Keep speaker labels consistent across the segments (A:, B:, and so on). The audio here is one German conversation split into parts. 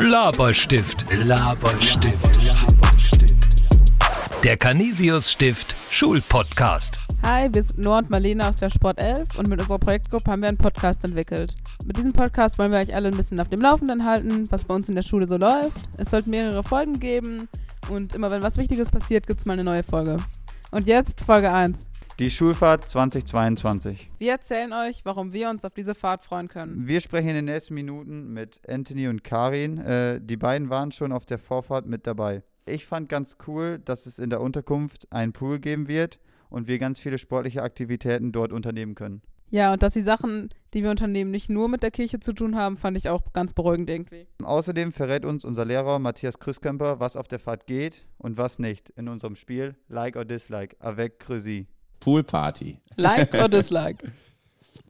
A: Laberstift, Laberstift, Der Canisius Stift Schulpodcast.
B: Hi, wir sind Noah und Marlene aus der Sport 11 und mit unserer Projektgruppe haben wir einen Podcast entwickelt. Mit diesem Podcast wollen wir euch alle ein bisschen auf dem Laufenden halten, was bei uns in der Schule so läuft. Es sollten mehrere Folgen geben und immer wenn was Wichtiges passiert, gibt es mal eine neue Folge. Und jetzt Folge 1.
C: Die Schulfahrt 2022.
B: Wir erzählen euch, warum wir uns auf diese Fahrt freuen können.
C: Wir sprechen in den nächsten Minuten mit Anthony und Karin. Äh, die beiden waren schon auf der Vorfahrt mit dabei. Ich fand ganz cool, dass es in der Unterkunft einen Pool geben wird und wir ganz viele sportliche Aktivitäten dort unternehmen können.
B: Ja, und dass die Sachen, die wir unternehmen, nicht nur mit der Kirche zu tun haben, fand ich auch ganz beruhigend irgendwie.
C: Außerdem verrät uns unser Lehrer Matthias Christkemper, was auf der Fahrt geht und was nicht in unserem Spiel Like or Dislike avec Creusi.
D: Poolparty.
B: Like or dislike?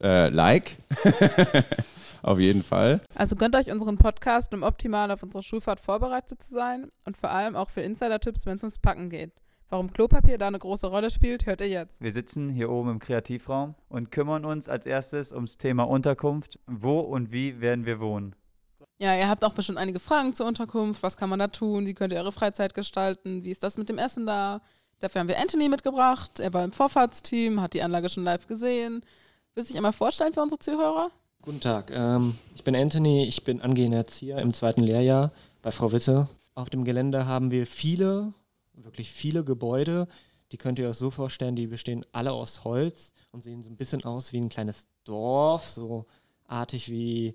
D: Äh, like. auf jeden Fall.
B: Also gönnt euch unseren Podcast, um optimal auf unsere Schulfahrt vorbereitet zu sein und vor allem auch für Insider-Tipps, wenn es ums Packen geht. Warum Klopapier da eine große Rolle spielt, hört ihr jetzt.
C: Wir sitzen hier oben im Kreativraum und kümmern uns als erstes ums Thema Unterkunft. Wo und wie werden wir wohnen?
B: Ja, ihr habt auch bestimmt einige Fragen zur Unterkunft. Was kann man da tun? Wie könnt ihr eure Freizeit gestalten? Wie ist das mit dem Essen da? Dafür haben wir Anthony mitgebracht. Er war im Vorfahrtsteam, hat die Anlage schon live gesehen. Willst du dich einmal vorstellen für unsere Zuhörer?
E: Guten Tag, ähm, ich bin Anthony, ich bin angehender Erzieher im zweiten Lehrjahr bei Frau Witte. Auf dem Gelände haben wir viele, wirklich viele Gebäude. Die könnt ihr euch so vorstellen, die bestehen alle aus Holz und sehen so ein bisschen aus wie ein kleines Dorf, so artig wie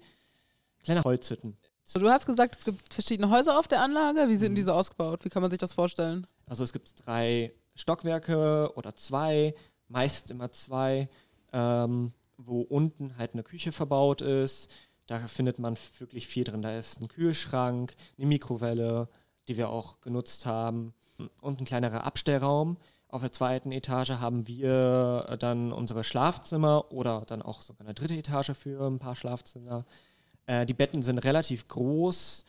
E: kleine Holzhütten.
B: Du hast gesagt, es gibt verschiedene Häuser auf der Anlage. Wie sind diese ausgebaut? Wie kann man sich das vorstellen?
E: Also es gibt drei Stockwerke oder zwei, meist immer zwei, ähm, wo unten halt eine Küche verbaut ist. Da findet man wirklich viel drin. Da ist ein Kühlschrank, eine Mikrowelle, die wir auch genutzt haben und ein kleinerer Abstellraum. Auf der zweiten Etage haben wir dann unsere Schlafzimmer oder dann auch sogar eine dritte Etage für ein paar Schlafzimmer. Äh, die Betten sind relativ groß,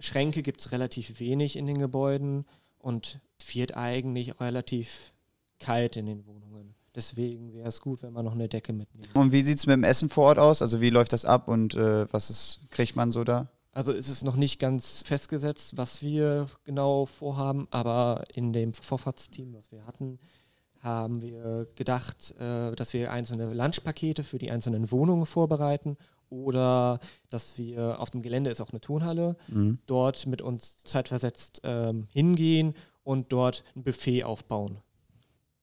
E: Schränke gibt es relativ wenig in den Gebäuden und wird eigentlich relativ kalt in den Wohnungen. Deswegen wäre es gut, wenn man noch eine Decke mitnimmt.
C: Und wie sieht es mit dem Essen vor Ort aus? Also wie läuft das ab und äh, was ist, kriegt man so da?
E: Also ist es noch nicht ganz festgesetzt, was wir genau vorhaben, aber in dem Vorfahrtsteam, was wir hatten, haben wir gedacht, äh, dass wir einzelne Lunchpakete für die einzelnen Wohnungen vorbereiten oder dass wir auf dem Gelände ist auch eine Turnhalle,
C: Mhm.
E: dort mit uns zeitversetzt ähm, hingehen und dort ein Buffet aufbauen.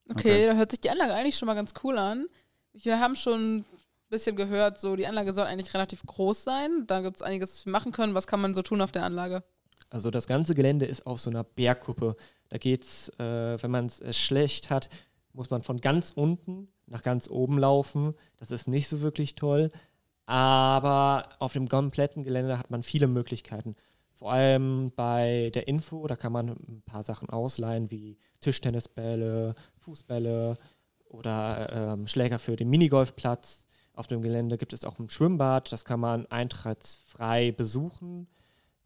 B: Okay,
C: Okay.
B: da hört sich die Anlage eigentlich schon mal ganz cool an. Wir haben schon ein bisschen gehört, so die Anlage soll eigentlich relativ groß sein. Da gibt es einiges, was wir machen können. Was kann man so tun auf der Anlage?
E: Also das ganze Gelände ist auf so einer Bergkuppe. Da geht's, äh, wenn man es äh, schlecht hat, muss man von ganz unten nach ganz oben laufen. Das ist nicht so wirklich toll. Aber auf dem kompletten Gelände hat man viele Möglichkeiten. Vor allem bei der Info, da kann man ein paar Sachen ausleihen, wie Tischtennisbälle, Fußbälle oder ähm, Schläger für den Minigolfplatz. Auf dem Gelände gibt es auch ein Schwimmbad, das kann man eintrittsfrei besuchen.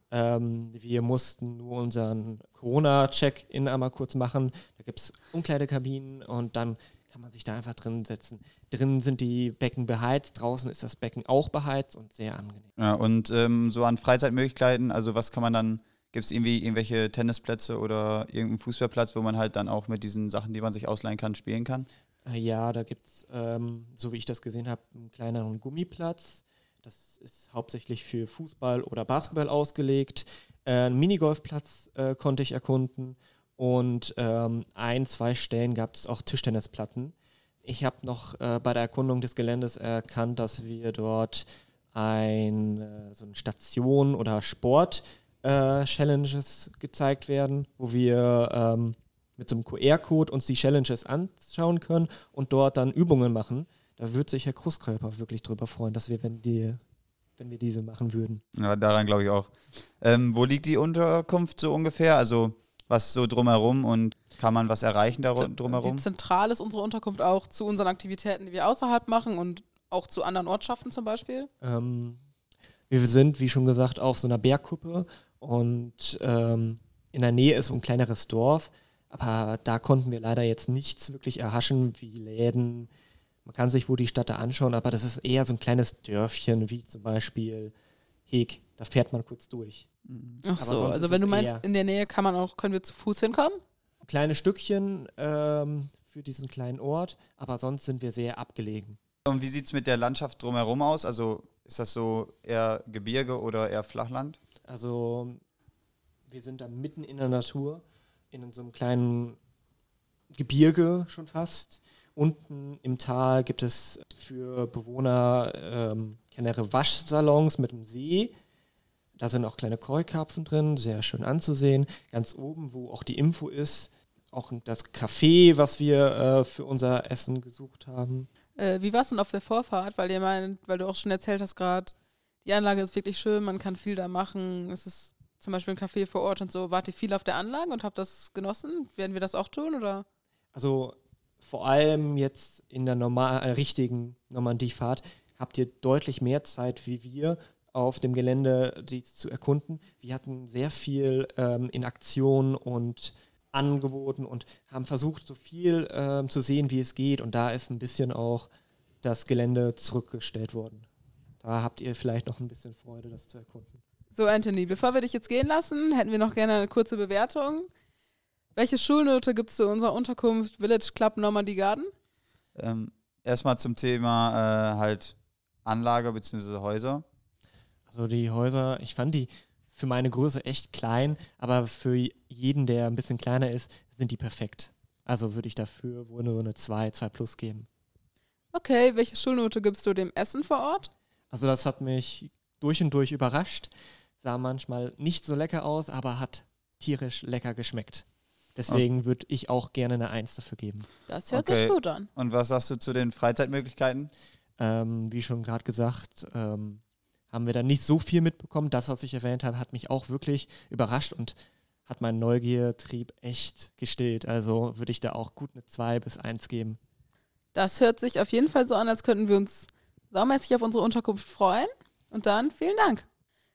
E: Ähm, wir mussten nur unseren Corona-Check-In einmal kurz machen. Da gibt es Umkleidekabinen und dann kann man sich da einfach drin setzen. Drinnen sind die Becken beheizt, draußen ist das Becken auch beheizt und sehr angenehm.
C: Ja, und ähm, so an Freizeitmöglichkeiten, also was kann man dann, gibt es irgendwie irgendwelche Tennisplätze oder irgendeinen Fußballplatz, wo man halt dann auch mit diesen Sachen, die man sich ausleihen kann, spielen kann?
E: Äh, Ja, da gibt es, ähm, so wie ich das gesehen habe, einen kleineren Gummiplatz. Das ist hauptsächlich für Fußball oder Basketball ausgelegt. Äh, einen Minigolfplatz äh, konnte ich erkunden. Und ähm, ein, zwei Stellen gab es auch Tischtennisplatten. Ich habe noch äh, bei der Erkundung des Geländes erkannt, dass wir dort ein, äh, so eine Station oder Sport-Challenges gezeigt werden, wo wir ähm, mit so einem QR-Code uns die Challenges anschauen können und dort dann Übungen machen. Da würde sich Herr Krusskörper wirklich drüber freuen, dass wir, wenn, die, wenn wir diese machen würden.
C: Ja, daran glaube ich auch. Ähm, wo liegt die Unterkunft so ungefähr? Also was so drumherum und kann man was erreichen drumherum?
B: Wie zentral ist unsere Unterkunft auch zu unseren Aktivitäten, die wir außerhalb machen und auch zu anderen Ortschaften zum Beispiel?
E: Ähm, wir sind, wie schon gesagt, auf so einer Bergkuppe und ähm, in der Nähe ist so ein kleineres Dorf, aber da konnten wir leider jetzt nichts wirklich erhaschen, wie Läden. Man kann sich wohl die Stadt da anschauen, aber das ist eher so ein kleines Dörfchen, wie zum Beispiel Heg Da fährt man kurz durch.
C: Mhm.
B: Ach
E: Aber
B: so, also wenn du meinst, in der Nähe kann man auch, können wir zu Fuß hinkommen?
E: Kleine Stückchen ähm, für diesen kleinen Ort, aber sonst sind wir sehr abgelegen.
C: Und wie sieht es mit der Landschaft drumherum aus? Also ist das so eher Gebirge oder eher Flachland?
E: Also wir sind da mitten in der Natur, in so einem kleinen Gebirge schon fast. Unten im Tal gibt es für Bewohner ähm, kleinere Waschsalons mit einem See. Da sind auch kleine Keukarpfen drin, sehr schön anzusehen. Ganz oben, wo auch die Info ist, auch das Café, was wir äh, für unser Essen gesucht haben.
B: Äh, wie war es denn auf der Vorfahrt? Weil ihr meint, weil du auch schon erzählt hast gerade, die Anlage ist wirklich schön, man kann viel da machen. Es ist zum Beispiel ein Café vor Ort und so. Wart ihr viel auf der Anlage und habt das genossen? Werden wir das auch tun oder?
E: Also vor allem jetzt in der normal, äh, richtigen Normandiefahrt habt ihr deutlich mehr Zeit wie wir auf dem Gelände die zu erkunden. Wir hatten sehr viel ähm, in Aktion und angeboten und haben versucht, so viel ähm, zu sehen, wie es geht. Und da ist ein bisschen auch das Gelände zurückgestellt worden. Da habt ihr vielleicht noch ein bisschen Freude, das zu erkunden.
B: So, Anthony, bevor wir dich jetzt gehen lassen, hätten wir noch gerne eine kurze Bewertung. Welche Schulnote gibt es zu unserer Unterkunft Village Club Normandy Garden?
C: Ähm, erstmal zum Thema äh, halt Anlage bzw. Häuser.
E: Also die Häuser, ich fand die für meine Größe echt klein, aber für jeden, der ein bisschen kleiner ist, sind die perfekt. Also würde ich dafür wohl nur eine 2, 2 plus geben.
B: Okay, welche Schulnote gibst du dem Essen vor Ort?
E: Also das hat mich durch und durch überrascht. Sah manchmal nicht so lecker aus, aber hat tierisch lecker geschmeckt. Deswegen würde ich auch gerne eine 1 dafür geben.
B: Das hört
C: Okay.
B: sich gut an.
C: Und was sagst du zu den Freizeitmöglichkeiten?
E: Ähm, wie schon gerade gesagt, ähm, haben wir da nicht so viel mitbekommen. Das, was ich erwähnt habe, hat mich auch wirklich überrascht und hat meinen Neugiertrieb echt gestillt. Also würde ich da auch gut eine 2 bis 1 geben.
B: Das hört sich auf jeden Fall so an, als könnten wir uns saumäßig auf unsere Unterkunft freuen. Und dann vielen Dank.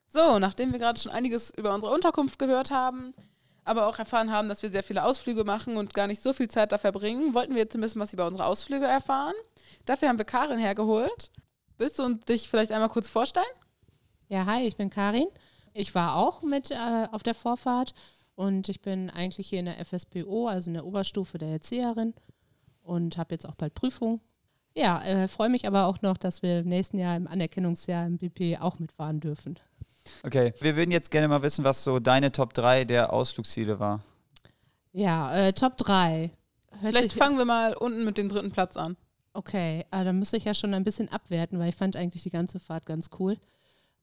B: So, nachdem wir gerade schon einiges über unsere Unterkunft gehört haben, aber auch erfahren haben, dass wir sehr viele Ausflüge machen und gar nicht so viel Zeit da verbringen, wollten wir jetzt ein bisschen was über unsere Ausflüge erfahren. Dafür haben wir Karin hergeholt. Willst du dich vielleicht einmal kurz vorstellen?
F: Ja, hi, ich bin Karin. Ich war auch mit äh, auf der Vorfahrt und ich bin eigentlich hier in der FSPO, also in der Oberstufe der Erzieherin und habe jetzt auch bald Prüfung. Ja, äh, freue mich aber auch noch, dass wir im nächsten Jahr im Anerkennungsjahr im BP auch mitfahren dürfen.
C: Okay, wir würden jetzt gerne mal wissen, was so deine Top 3 der Ausflugsziele war.
F: Ja, äh, Top 3.
B: Vielleicht fangen wir mal unten mit dem dritten Platz an.
F: Okay, äh, dann müsste ich ja schon ein bisschen abwerten, weil ich fand eigentlich die ganze Fahrt ganz cool.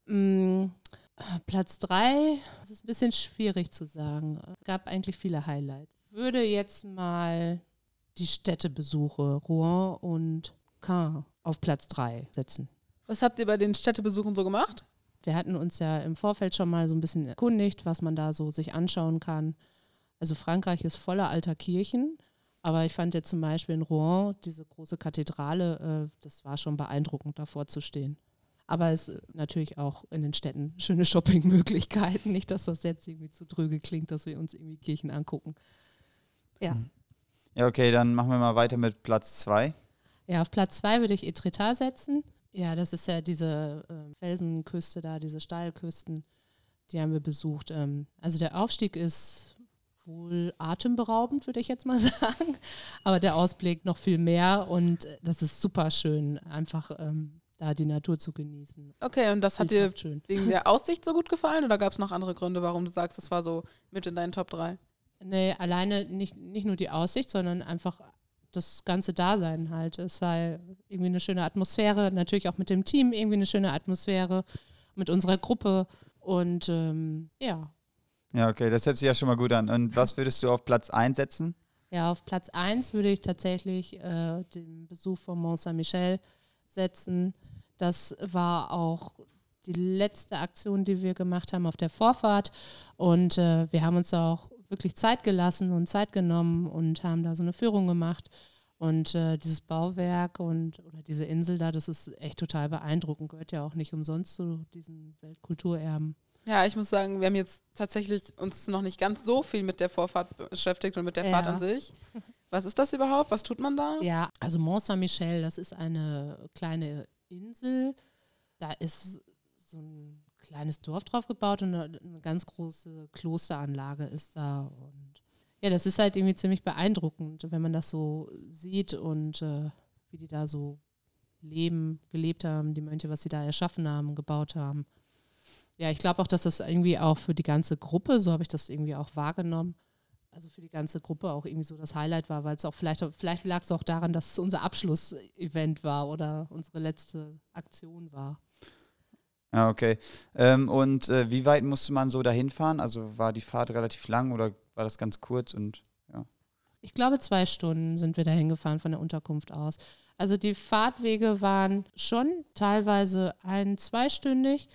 F: Mm, Platz 3, das ist ein bisschen schwierig zu sagen. Es gab eigentlich viele Highlights. Würde jetzt mal die Städtebesuche Rouen und Caen auf Platz 3 setzen.
B: Was habt ihr bei den Städtebesuchen so gemacht?
F: Wir hatten uns ja im Vorfeld schon mal so ein bisschen erkundigt, was man da so sich anschauen kann. Also Frankreich ist voller alter Kirchen, aber ich fand jetzt zum Beispiel in Rouen diese große Kathedrale, äh, das war schon beeindruckend, davor zu stehen. Aber es ist natürlich auch in den Städten schöne Shoppingmöglichkeiten. Nicht, dass das jetzt irgendwie zu dröge klingt, dass wir uns irgendwie Kirchen angucken. Ja.
C: Ja, okay, dann machen wir mal weiter mit Platz 2.
F: Ja, auf Platz zwei würde ich Etretat setzen. Ja, das ist ja diese äh, Felsenküste da, diese Steilküsten, die haben wir besucht. Ähm, also der Aufstieg ist wohl atemberaubend, würde ich jetzt mal sagen. Aber der Ausblick noch viel mehr und das ist super schön, einfach ähm, da die Natur zu genießen.
B: Okay, und das hat dir
F: schön.
B: wegen der Aussicht so gut gefallen oder gab es noch andere Gründe, warum du sagst, das war so mit in deinen Top 3?
F: Nee, alleine nicht, nicht nur die Aussicht, sondern einfach das ganze Dasein halt. Es war irgendwie eine schöne Atmosphäre, natürlich auch mit dem Team irgendwie eine schöne Atmosphäre, mit unserer Gruppe und ähm, ja.
C: Ja, okay, das hört sich ja schon mal gut an. Und was würdest du auf Platz 1 setzen?
F: Ja, auf Platz 1 würde ich tatsächlich äh, den Besuch von Mont Saint-Michel setzen. Das war auch die letzte Aktion, die wir gemacht haben auf der Vorfahrt. Und äh, wir haben uns da auch wirklich Zeit gelassen und Zeit genommen und haben da so eine Führung gemacht. Und äh, dieses Bauwerk und oder diese Insel da, das ist echt total beeindruckend. Gehört ja auch nicht umsonst zu diesen Weltkulturerben.
B: Ja, ich muss sagen, wir haben jetzt tatsächlich uns noch nicht ganz so viel mit der Vorfahrt beschäftigt und mit der
F: Ja.
B: Fahrt an sich. Was ist das überhaupt? Was tut man da?
F: Ja, also Mont Saint-Michel, das ist eine kleine Insel. Da ist so ein kleines Dorf drauf gebaut und eine, ganz große Klosteranlage ist da. Und ja, das ist halt irgendwie ziemlich beeindruckend, wenn man das so sieht und äh, wie die da so leben, gelebt haben, die Mönche, was sie da erschaffen haben, gebaut haben. Ja, ich glaube auch, dass das irgendwie auch für die ganze Gruppe, so habe ich das irgendwie auch wahrgenommen, also für die ganze Gruppe auch irgendwie so das Highlight war, weil es auch vielleicht, vielleicht lag es auch daran, dass es unser Abschlussevent war oder unsere letzte Aktion war.
C: Ja, okay. Ähm, und äh, wie weit musste man so dahin fahren? Also war die Fahrt relativ lang oder war das ganz kurz und ja?
F: Ich glaube, zwei Stunden sind wir dahin gefahren von der Unterkunft aus. Also die Fahrtwege waren schon teilweise ein-, zweistündig,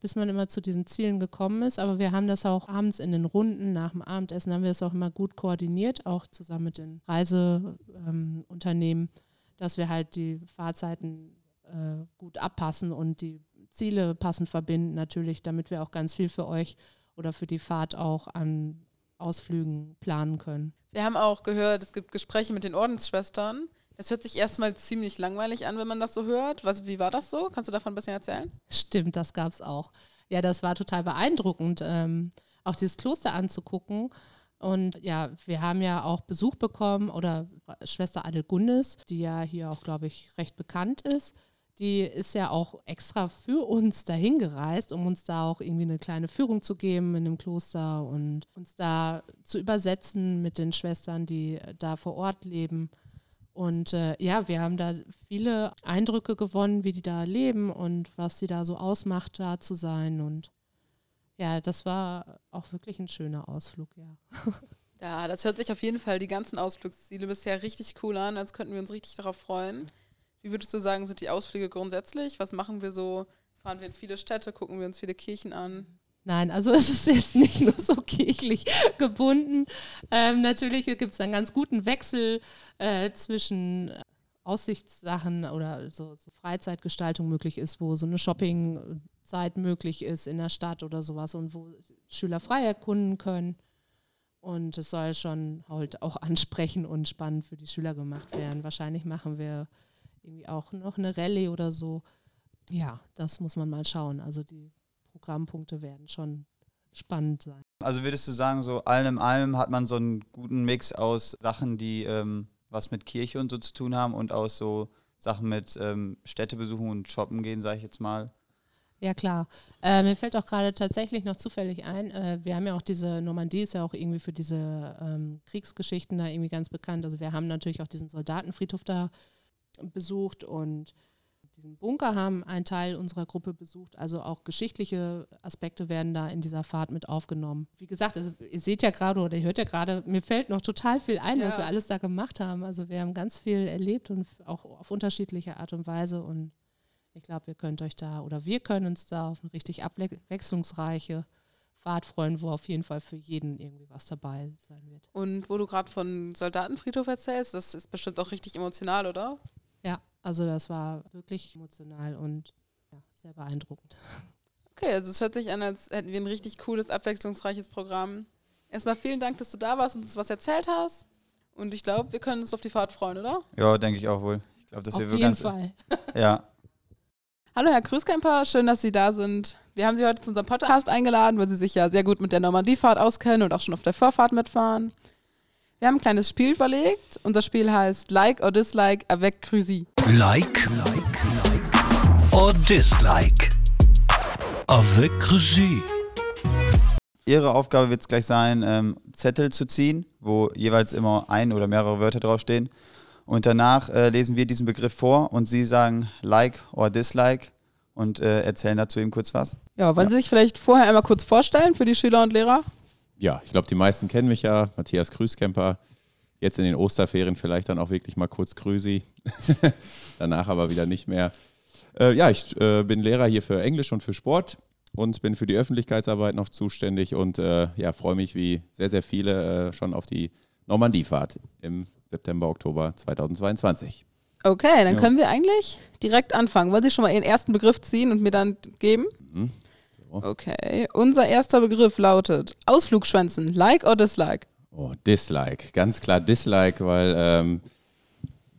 F: bis man immer zu diesen Zielen gekommen ist. Aber wir haben das auch abends in den Runden nach dem Abendessen, haben wir das auch immer gut koordiniert, auch zusammen mit den Reiseunternehmen, ähm, dass wir halt die Fahrzeiten äh, gut abpassen und die Ziele passend verbinden, natürlich, damit wir auch ganz viel für euch oder für die Fahrt auch an Ausflügen planen können.
B: Wir haben auch gehört, es gibt Gespräche mit den Ordensschwestern. Das hört sich erstmal ziemlich langweilig an, wenn man das so hört. Was, wie war das so? Kannst du davon ein bisschen erzählen?
F: Stimmt, das gab es auch. Ja, das war total beeindruckend, ähm, auch dieses Kloster anzugucken. Und ja, wir haben ja auch Besuch bekommen oder Schwester Adelgundes, die ja hier auch, glaube ich, recht bekannt ist die ist ja auch extra für uns dahin gereist, um uns da auch irgendwie eine kleine Führung zu geben in dem Kloster und uns da zu übersetzen mit den Schwestern, die da vor Ort leben. Und äh, ja, wir haben da viele Eindrücke gewonnen, wie die da leben und was sie da so ausmacht, da zu sein. Und ja, das war auch wirklich ein schöner Ausflug, ja.
B: Ja, das hört sich auf jeden Fall die ganzen Ausflugsziele bisher richtig cool an, als könnten wir uns richtig darauf freuen. Wie würdest du sagen, sind die Ausflüge grundsätzlich? Was machen wir so? Fahren wir in viele Städte, gucken wir uns viele Kirchen an?
F: Nein, also es ist jetzt nicht nur so kirchlich gebunden. Ähm, natürlich gibt es einen ganz guten Wechsel äh, zwischen Aussichtssachen oder so, so, Freizeitgestaltung möglich ist, wo so eine Shoppingzeit möglich ist in der Stadt oder sowas und wo Schüler frei erkunden können. Und es soll schon halt auch ansprechend und spannend für die Schüler gemacht werden. Wahrscheinlich machen wir irgendwie auch noch eine Rallye oder so. Ja, das muss man mal schauen. Also die Programmpunkte werden schon spannend sein.
C: Also würdest du sagen, so allem in allem hat man so einen guten Mix aus Sachen, die ähm, was mit Kirche und so zu tun haben und aus so Sachen mit ähm, Städtebesuchen und Shoppen gehen, sage ich jetzt mal.
F: Ja, klar. Äh, mir fällt auch gerade tatsächlich noch zufällig ein, äh, wir haben ja auch diese Normandie, ist ja auch irgendwie für diese ähm, Kriegsgeschichten da irgendwie ganz bekannt. Also wir haben natürlich auch diesen Soldatenfriedhof da besucht und diesen Bunker haben einen Teil unserer Gruppe besucht. Also auch geschichtliche Aspekte werden da in dieser Fahrt mit aufgenommen. Wie gesagt, also ihr seht ja gerade oder ihr hört ja gerade, mir fällt noch total viel ein, ja. was wir alles da gemacht haben. Also wir haben ganz viel erlebt und auch auf unterschiedliche Art und Weise. Und ich glaube, ihr könnt euch da oder wir können uns da auf eine richtig abwechslungsreiche Fahrt freuen, wo auf jeden Fall für jeden irgendwie was dabei sein wird.
B: Und wo du gerade von Soldatenfriedhof erzählst, das ist bestimmt auch richtig emotional, oder?
F: Ja, also das war wirklich emotional und ja, sehr beeindruckend.
B: Okay, also es hört sich an, als hätten wir ein richtig cooles, abwechslungsreiches Programm. Erstmal vielen Dank, dass du da warst und uns was erzählt hast. Und ich glaube, wir können uns auf die Fahrt freuen, oder?
C: Ja, denke ich auch wohl. Ich glaube,
F: dass auf wir jeden ganz Fall.
C: Ja.
B: Hallo Herr Grüßkemper, schön, dass Sie da sind. Wir haben Sie heute zu unserem Podcast eingeladen, weil Sie sich ja sehr gut mit der Normandiefahrt auskennen und auch schon auf der Vorfahrt mitfahren. Wir haben ein kleines Spiel verlegt. Unser Spiel heißt Like or Dislike avec Cruzy.
A: Like, like, like or Dislike avec Cruzy.
C: Ihre Aufgabe wird es gleich sein, ähm, Zettel zu ziehen, wo jeweils immer ein oder mehrere Wörter draufstehen. Und danach äh, lesen wir diesen Begriff vor und Sie sagen Like or Dislike und äh, erzählen dazu eben kurz was.
B: Ja, wollen ja. Sie sich vielleicht vorher einmal kurz vorstellen für die Schüler und Lehrer?
D: ja, ich glaube, die meisten kennen mich ja. Matthias Grüßkemper. Jetzt in den Osterferien vielleicht dann auch wirklich mal kurz Grüßi. Danach aber wieder nicht mehr. Äh, ja, ich äh, bin Lehrer hier für Englisch und für Sport und bin für die Öffentlichkeitsarbeit noch zuständig und äh, ja, freue mich wie sehr, sehr viele äh, schon auf die Normandiefahrt im September, Oktober 2022.
B: Okay, dann ja. können wir eigentlich direkt anfangen. Wollen Sie schon mal Ihren ersten Begriff ziehen und mir dann geben? Mhm. Okay, unser erster Begriff lautet Ausflugschwänzen, like or dislike?
D: Oh, dislike, ganz klar dislike, weil ähm,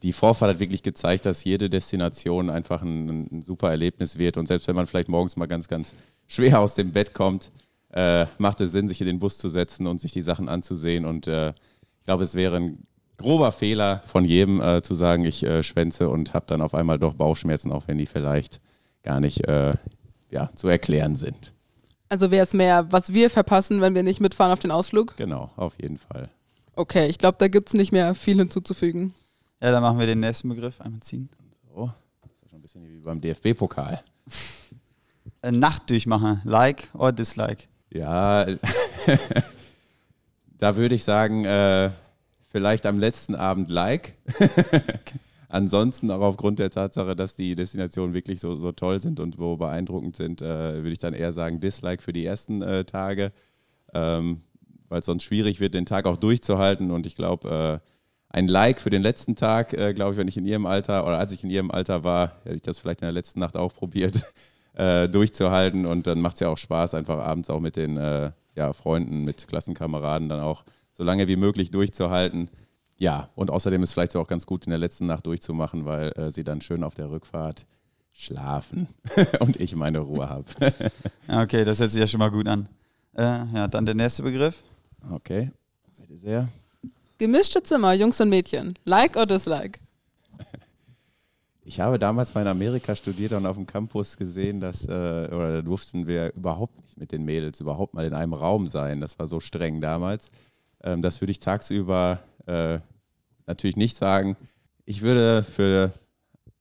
D: die Vorfahrt hat wirklich gezeigt, dass jede Destination einfach ein, ein, super Erlebnis wird und selbst wenn man vielleicht morgens mal ganz, ganz schwer aus dem Bett kommt, äh, macht es Sinn, sich in den Bus zu setzen und sich die Sachen anzusehen. Und äh, ich glaube, es wäre ein grober Fehler von jedem äh, zu sagen, ich äh, schwänze und habe dann auf einmal doch Bauchschmerzen, auch wenn die vielleicht gar nicht äh, ja, zu erklären sind.
B: Also wäre es mehr, was wir verpassen, wenn wir nicht mitfahren auf den Ausflug?
D: Genau, auf jeden Fall.
B: Okay, ich glaube, da gibt es nicht mehr viel hinzuzufügen.
C: Ja, dann machen wir den nächsten Begriff. Einmal ziehen.
D: So, das ist schon ein bisschen wie beim DFB-Pokal.
C: Äh, Nacht durchmachen. Like or dislike?
D: Ja, da würde ich sagen, äh, vielleicht am letzten Abend Like. Ansonsten auch aufgrund der Tatsache, dass die Destinationen wirklich so, so toll sind und wo beeindruckend sind, äh, würde ich dann eher sagen Dislike für die ersten äh, Tage, ähm, weil es sonst schwierig wird, den Tag auch durchzuhalten. Und ich glaube, äh, ein Like für den letzten Tag, äh, glaube ich, wenn ich in ihrem Alter oder als ich in ihrem Alter war, hätte ich das vielleicht in der letzten Nacht auch probiert, äh, durchzuhalten. Und dann macht es ja auch Spaß, einfach abends auch mit den äh, ja, Freunden, mit Klassenkameraden dann auch so lange wie möglich durchzuhalten. Ja, und außerdem ist vielleicht auch ganz gut, in der letzten Nacht durchzumachen, weil äh, sie dann schön auf der Rückfahrt schlafen und ich meine Ruhe habe.
C: Ja, okay, das hört sich ja schon mal gut an. Äh, ja, dann der nächste Begriff.
D: okay, bitte sehr.
B: Gemischte Zimmer, Jungs und Mädchen. Like or dislike?
D: Ich habe damals mal in Amerika studiert und auf dem Campus gesehen, dass, äh, oder da durften wir überhaupt nicht mit den Mädels überhaupt mal in einem Raum sein. Das war so streng damals. Ähm, das würde ich tagsüber äh, natürlich nicht sagen. Ich würde für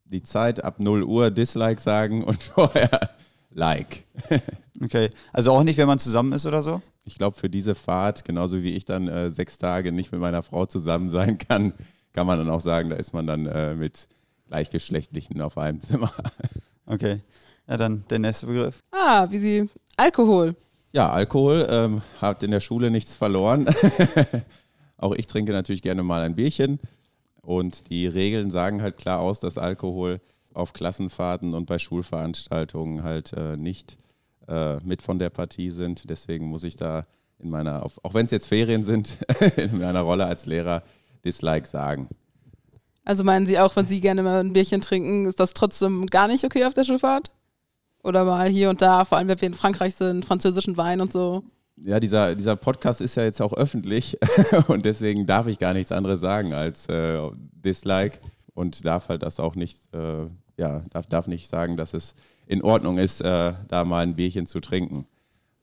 D: die Zeit ab 0 Uhr Dislike sagen und vorher Like.
C: Okay, also auch nicht, wenn man zusammen ist oder so?
D: Ich glaube, für diese Fahrt, genauso wie ich dann äh, sechs Tage nicht mit meiner Frau zusammen sein kann, kann man dann auch sagen, da ist man dann äh, mit Gleichgeschlechtlichen auf einem Zimmer.
C: Okay, ja, dann der nächste Begriff.
B: Ah, wie sie. Alkohol.
D: Ja, Alkohol ähm, hat in der Schule nichts verloren. Auch ich trinke natürlich gerne mal ein Bierchen. Und die Regeln sagen halt klar aus, dass Alkohol auf Klassenfahrten und bei Schulveranstaltungen halt äh, nicht äh, mit von der Partie sind. Deswegen muss ich da in meiner, auch wenn es jetzt Ferien sind, in meiner Rolle als Lehrer Dislike sagen.
B: Also meinen Sie auch, wenn Sie gerne mal ein Bierchen trinken, ist das trotzdem gar nicht okay auf der Schulfahrt? Oder mal hier und da, vor allem wenn wir in Frankreich sind, französischen Wein und so.
D: Ja, dieser, dieser Podcast ist ja jetzt auch öffentlich und deswegen darf ich gar nichts anderes sagen als äh, Dislike und darf halt das auch nicht, äh, ja, darf, darf nicht sagen, dass es in Ordnung ist, äh, da mal ein Bierchen zu trinken.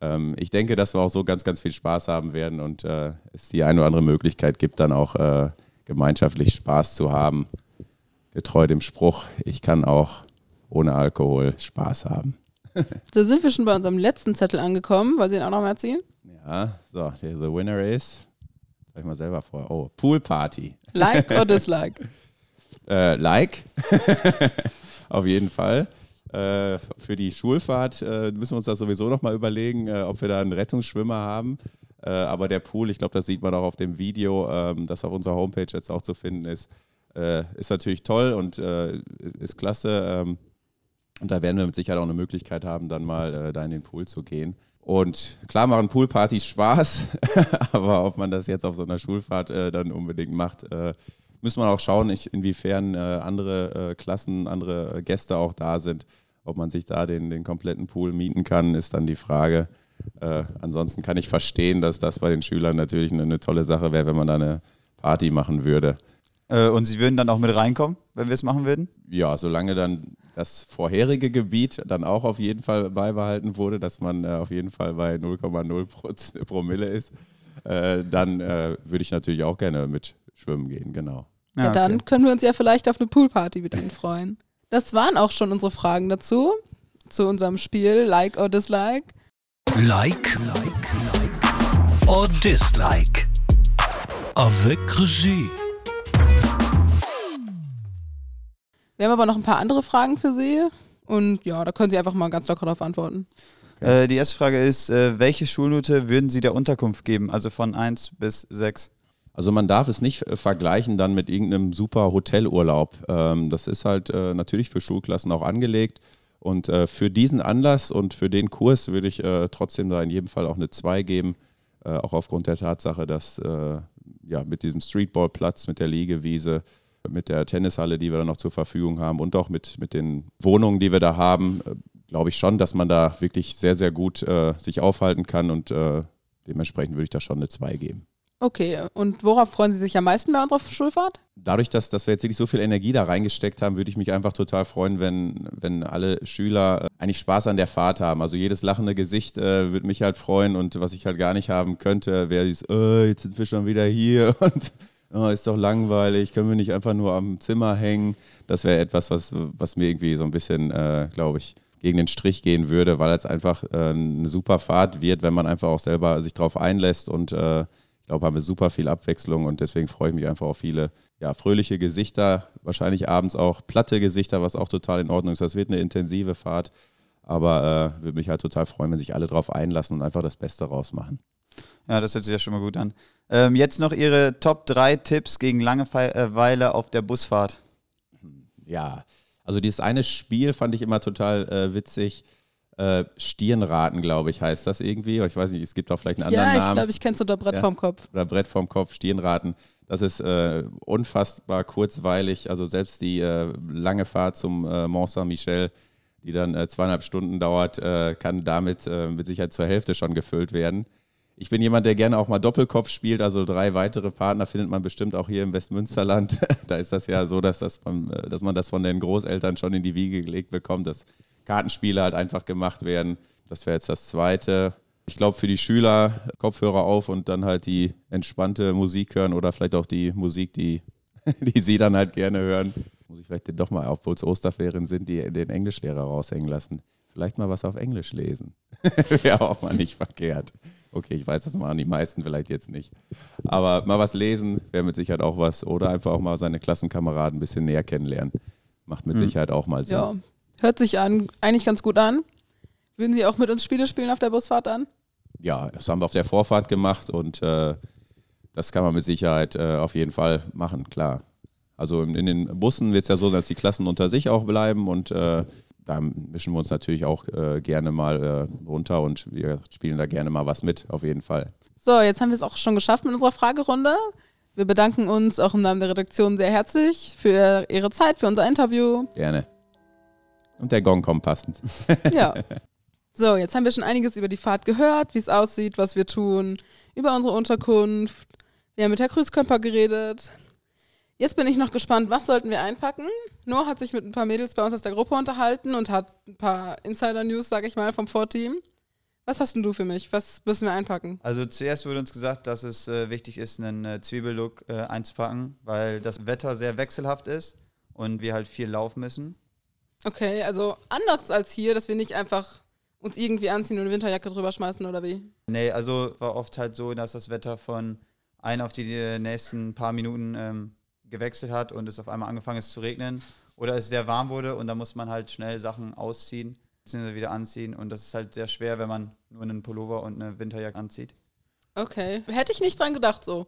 D: Ähm, ich denke, dass wir auch so ganz, ganz viel Spaß haben werden und äh, es die eine oder andere Möglichkeit gibt, dann auch äh, gemeinschaftlich Spaß zu haben. Getreu dem Spruch, ich kann auch ohne Alkohol Spaß haben.
B: Da sind wir schon bei unserem letzten Zettel angekommen. Wollen Sie ihn auch noch mal ziehen?
D: Ja, so, the winner is, sag ich mal selber vor, oh, Pool Party.
B: Like or dislike?
D: Äh, like, auf jeden Fall. Äh, für die Schulfahrt äh, müssen wir uns das sowieso noch mal überlegen, äh, ob wir da einen Rettungsschwimmer haben. Äh, aber der Pool, ich glaube, das sieht man auch auf dem Video, ähm, das auf unserer Homepage jetzt auch zu finden ist, äh, ist natürlich toll und ist, ist klasse. Und da werden wir mit Sicherheit auch eine Möglichkeit haben, dann mal äh, da in den Pool zu gehen. Und klar machen Poolpartys Spaß, aber ob man das jetzt auf so einer Schulfahrt äh, dann unbedingt macht, äh, müssen wir auch schauen, ich, inwiefern äh, andere äh, Klassen, andere Gäste auch da sind. Ob man sich da den, den kompletten Pool mieten kann, ist dann die Frage. Äh, ansonsten kann ich verstehen, dass das bei den Schülern natürlich eine, eine tolle Sache wäre, wenn man da eine Party machen würde.
C: Und Sie würden dann auch mit reinkommen, wenn wir es machen würden?
D: Ja, solange dann das vorherige Gebiet dann auch auf jeden Fall beibehalten wurde, dass man äh, auf jeden Fall bei 0,0 Pro- Promille ist, äh, dann äh, würde ich natürlich auch gerne mit schwimmen gehen, genau.
B: Ja, dann können wir uns ja vielleicht auf eine Poolparty mit Ihnen freuen. Das waren auch schon unsere Fragen dazu, zu unserem Spiel Like or Dislike.
A: Like, like, like. Or dislike. Avec Regie.
B: Wir haben aber noch ein paar andere Fragen für Sie. Und ja, da können Sie einfach mal ganz locker darauf antworten.
C: Äh, die erste Frage ist, äh, welche Schulnote würden Sie der Unterkunft geben? Also von 1 bis 6.
D: Also man darf es nicht äh, vergleichen dann mit irgendeinem super Hotelurlaub. Ähm, das ist halt äh, natürlich für Schulklassen auch angelegt. Und äh, für diesen Anlass und für den Kurs würde ich äh, trotzdem da in jedem Fall auch eine 2 geben. Äh, auch aufgrund der Tatsache, dass äh, ja, mit diesem Streetballplatz, mit der Liegewiese, mit der Tennishalle, die wir da noch zur Verfügung haben und auch mit, mit den Wohnungen, die wir da haben, äh, glaube ich schon, dass man da wirklich sehr, sehr gut äh, sich aufhalten kann und äh, dementsprechend würde ich da schon eine 2 geben.
B: Okay, und worauf freuen Sie sich am meisten bei unserer Schulfahrt?
D: Dadurch, dass, dass wir jetzt wirklich so viel Energie da reingesteckt haben, würde ich mich einfach total freuen, wenn, wenn alle Schüler äh, eigentlich Spaß an der Fahrt haben. Also jedes lachende Gesicht äh, würde mich halt freuen und was ich halt gar nicht haben könnte, wäre dieses, oh, jetzt sind wir schon wieder hier und oh, ist doch langweilig, können wir nicht einfach nur am Zimmer hängen. Das wäre etwas, was, was mir irgendwie so ein bisschen, äh, glaube ich, gegen den Strich gehen würde, weil es einfach äh, eine super Fahrt wird, wenn man einfach auch selber sich drauf einlässt und äh, ich glaube, haben wir super viel Abwechslung und deswegen freue ich mich einfach auf viele ja, fröhliche Gesichter, wahrscheinlich abends auch platte Gesichter, was auch total in Ordnung ist. Das wird eine intensive Fahrt, aber äh, würde mich halt total freuen, wenn sich alle drauf einlassen und einfach das Beste rausmachen.
C: Ja, das hört sich ja schon mal gut an. Ähm, jetzt noch Ihre Top 3 Tipps gegen Langeweile auf der Busfahrt.
D: Ja, also dieses eine Spiel fand ich immer total äh, witzig äh, Stirnraten, glaube ich, heißt das irgendwie. Ich weiß nicht, es gibt auch vielleicht einen anderen
B: ja,
D: Namen.
B: ich glaube, ich kenne es unter Brett
D: Ja.
B: vorm Kopf.
D: Oder Brett vorm Kopf, Stirnraten. Das ist äh, unfassbar kurzweilig. Also selbst die äh, lange Fahrt zum äh, Mont Saint-Michel, die dann äh, zweieinhalb Stunden dauert, äh, kann damit äh, mit Sicherheit zur Hälfte schon gefüllt werden. Ich bin jemand, der gerne auch mal Doppelkopf spielt, also drei weitere Partner findet man bestimmt auch hier im Westmünsterland. da ist das ja so, dass, das man, äh, dass man das von den Großeltern schon in die Wiege gelegt bekommt, dass Kartenspiele halt einfach gemacht werden. Das wäre jetzt das Zweite. Ich glaube, für die Schüler Kopfhörer auf und dann halt die entspannte Musik hören oder vielleicht auch die Musik, die, die sie dann halt gerne hören. Muss ich vielleicht doch mal, obwohl es Osterferien sind, die, den Englischlehrer raushängen lassen. Vielleicht mal was auf Englisch lesen. wäre auch mal nicht verkehrt. Okay, ich weiß, das machen die meisten vielleicht jetzt nicht. Aber mal was lesen wäre mit Sicherheit auch was. Oder einfach auch mal seine Klassenkameraden ein bisschen näher kennenlernen. Macht mit
C: Hm.
D: Sicherheit auch mal Sinn.
B: Ja, hört sich an, eigentlich ganz gut an. Würden Sie auch mit uns Spiele spielen auf der Busfahrt dann?
D: ja, das haben wir auf der Vorfahrt gemacht und äh, das kann man mit Sicherheit äh, auf jeden Fall machen, klar. Also in, in den Bussen wird es ja so sein, dass die Klassen unter sich auch bleiben und äh, da mischen wir uns natürlich auch äh, gerne mal äh, runter und wir spielen da gerne mal was mit, auf jeden Fall.
B: So, jetzt haben wir es auch schon geschafft mit unserer Fragerunde. Wir bedanken uns auch im Namen der Redaktion sehr herzlich für Ihre Zeit, für unser Interview.
D: Gerne. Und der Gong kommt passend.
B: Ja. So, jetzt haben wir schon einiges über die Fahrt gehört, wie es aussieht, was wir tun, über unsere Unterkunft. Wir haben mit Herr Krüßkörper geredet. Jetzt bin ich noch gespannt, was sollten wir einpacken? Noah hat sich mit ein paar Mädels bei uns aus der Gruppe unterhalten und hat ein paar Insider-News, sag ich mal, vom Vorteam. Was hast denn du für mich? Was müssen wir einpacken?
C: Also zuerst wurde uns gesagt, dass es äh, wichtig ist, einen äh, Zwiebellook äh, einzupacken, weil das Wetter sehr wechselhaft ist und wir halt viel laufen müssen.
B: Okay, also anders als hier, dass wir nicht einfach uns irgendwie anziehen und eine Winterjacke drüber schmeißen oder wie?
C: Nee, also war oft halt so, dass das Wetter von ein auf die äh, nächsten paar Minuten ähm, gewechselt hat und es auf einmal angefangen ist zu regnen oder es sehr warm wurde und da muss man halt schnell Sachen ausziehen bzw. wieder anziehen und das ist halt sehr schwer, wenn man nur einen Pullover und eine Winterjacke anzieht.
B: Okay, hätte ich nicht dran gedacht so.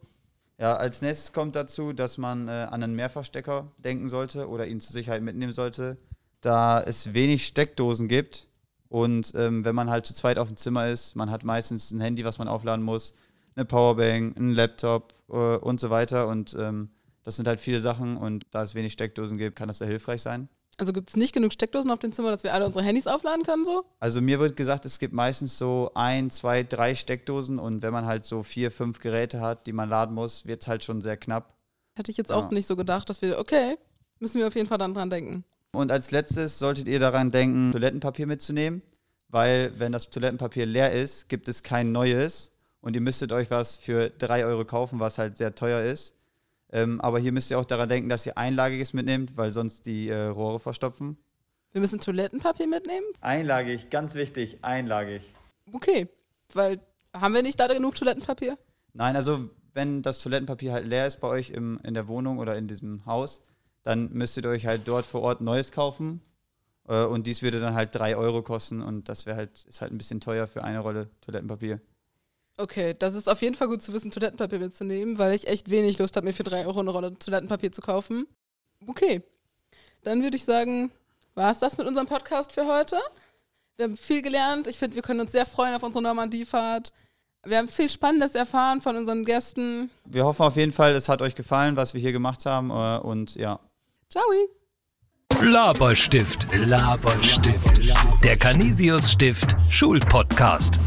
C: Ja, als nächstes kommt dazu, dass man äh, an einen Mehrfachstecker denken sollte oder ihn zur Sicherheit mitnehmen sollte, da es wenig Steckdosen gibt. Und ähm, wenn man halt zu zweit auf dem Zimmer ist, man hat meistens ein Handy, was man aufladen muss, eine Powerbank, einen Laptop äh, und so weiter. Und ähm, das sind halt viele Sachen und da es wenig Steckdosen gibt, kann das sehr hilfreich sein.
B: Also gibt es nicht genug Steckdosen auf dem Zimmer, dass wir alle unsere Handys aufladen können so?
C: Also mir wird gesagt, es gibt meistens so ein, zwei, drei Steckdosen und wenn man halt so vier, fünf Geräte hat, die man laden muss, wird es halt schon sehr knapp.
B: Hätte ich jetzt auch
C: Ja.
B: nicht so gedacht, dass wir, okay, müssen wir auf jeden Fall dann dran denken.
C: Und als letztes solltet ihr daran denken, Toilettenpapier mitzunehmen, weil wenn das Toilettenpapier leer ist, gibt es kein neues und ihr müsstet euch was für 3 Euro kaufen, was halt sehr teuer ist. Ähm, aber hier müsst ihr auch daran denken, dass ihr einlagiges mitnehmt, weil sonst die äh, Rohre verstopfen.
B: Wir müssen Toilettenpapier mitnehmen?
C: Einlagig, ganz wichtig, einlagig.
B: Okay, weil haben wir nicht da genug Toilettenpapier?
C: Nein, also wenn das Toilettenpapier halt leer ist bei euch im, in der Wohnung oder in diesem Haus, dann müsstet ihr euch halt dort vor Ort Neues kaufen. Äh, und dies würde dann halt 3 Euro kosten und das wäre halt, ist halt ein bisschen teuer für eine Rolle Toilettenpapier.
B: Okay, das ist auf jeden Fall gut zu wissen, Toilettenpapier mitzunehmen, weil ich echt wenig Lust habe, mir für 3 Euro eine Rolle Toilettenpapier zu kaufen. Okay, dann würde ich sagen, war es das mit unserem Podcast für heute. Wir haben viel gelernt. Ich finde, wir können uns sehr freuen auf unsere Normandiefahrt. Wir haben viel Spannendes erfahren von unseren Gästen.
C: Wir hoffen auf jeden Fall, es hat euch gefallen, was wir hier gemacht haben. äh, Und ja,
B: Ciao!
A: Laberstift, Laberstift. Der Canisius Stift Schulpodcast.